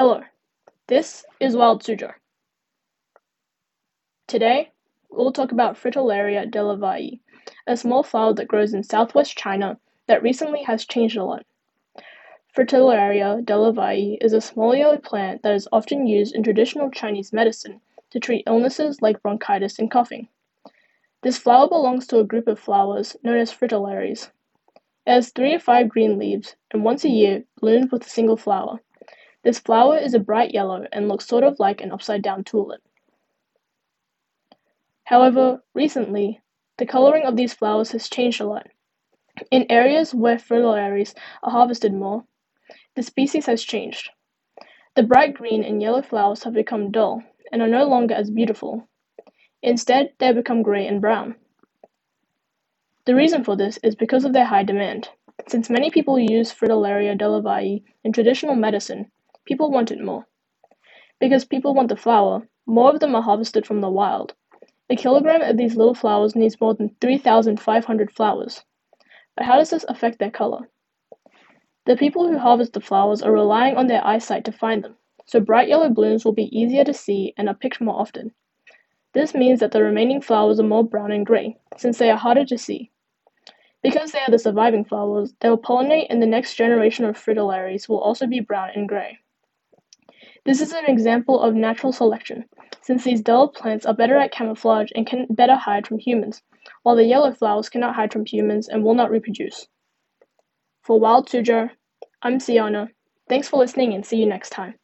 Hello, this is Wild Suzhou. Today, we'll talk about Fritillaria delavayi, a small flower that grows in southwest China that recently has changed a lot. Fritillaria delavayi is a small yellow plant that is often used in traditional Chinese medicine to treat illnesses like bronchitis and coughing. This flower belongs to a group of flowers known as fritillaries. It has three to five green leaves and once a year blooms with a single flower. This flower is a bright yellow and looks sort of like an upside down tulip. However, recently, the coloring of these flowers has changed a lot. In areas where fritillaries are harvested more, the species has changed. The bright green and yellow flowers have become dull and are no longer as beautiful. Instead, they become gray and brown. The reason for this is because of their high demand. Since many people use Fritillaria delavayi in traditional medicine, people want it more. Because people want the flower, more of them are harvested from the wild. A kilogram of these little flowers needs more than 3,500 flowers. But how does this affect their color? The people who harvest the flowers are relying on their eyesight to find them, so bright yellow blooms will be easier to see and are picked more often. This means that the remaining flowers are more brown and gray, since they are harder to see. Because they are the surviving flowers, they will pollinate and the next generation of fritillaries will also be brown and gray. This is an example of natural selection, since these dull plants are better at camouflage and can better hide from humans, while the yellow flowers cannot hide from humans and will not reproduce. For Wild Suzhou, I'm Siana. Thanks for listening and see you next time.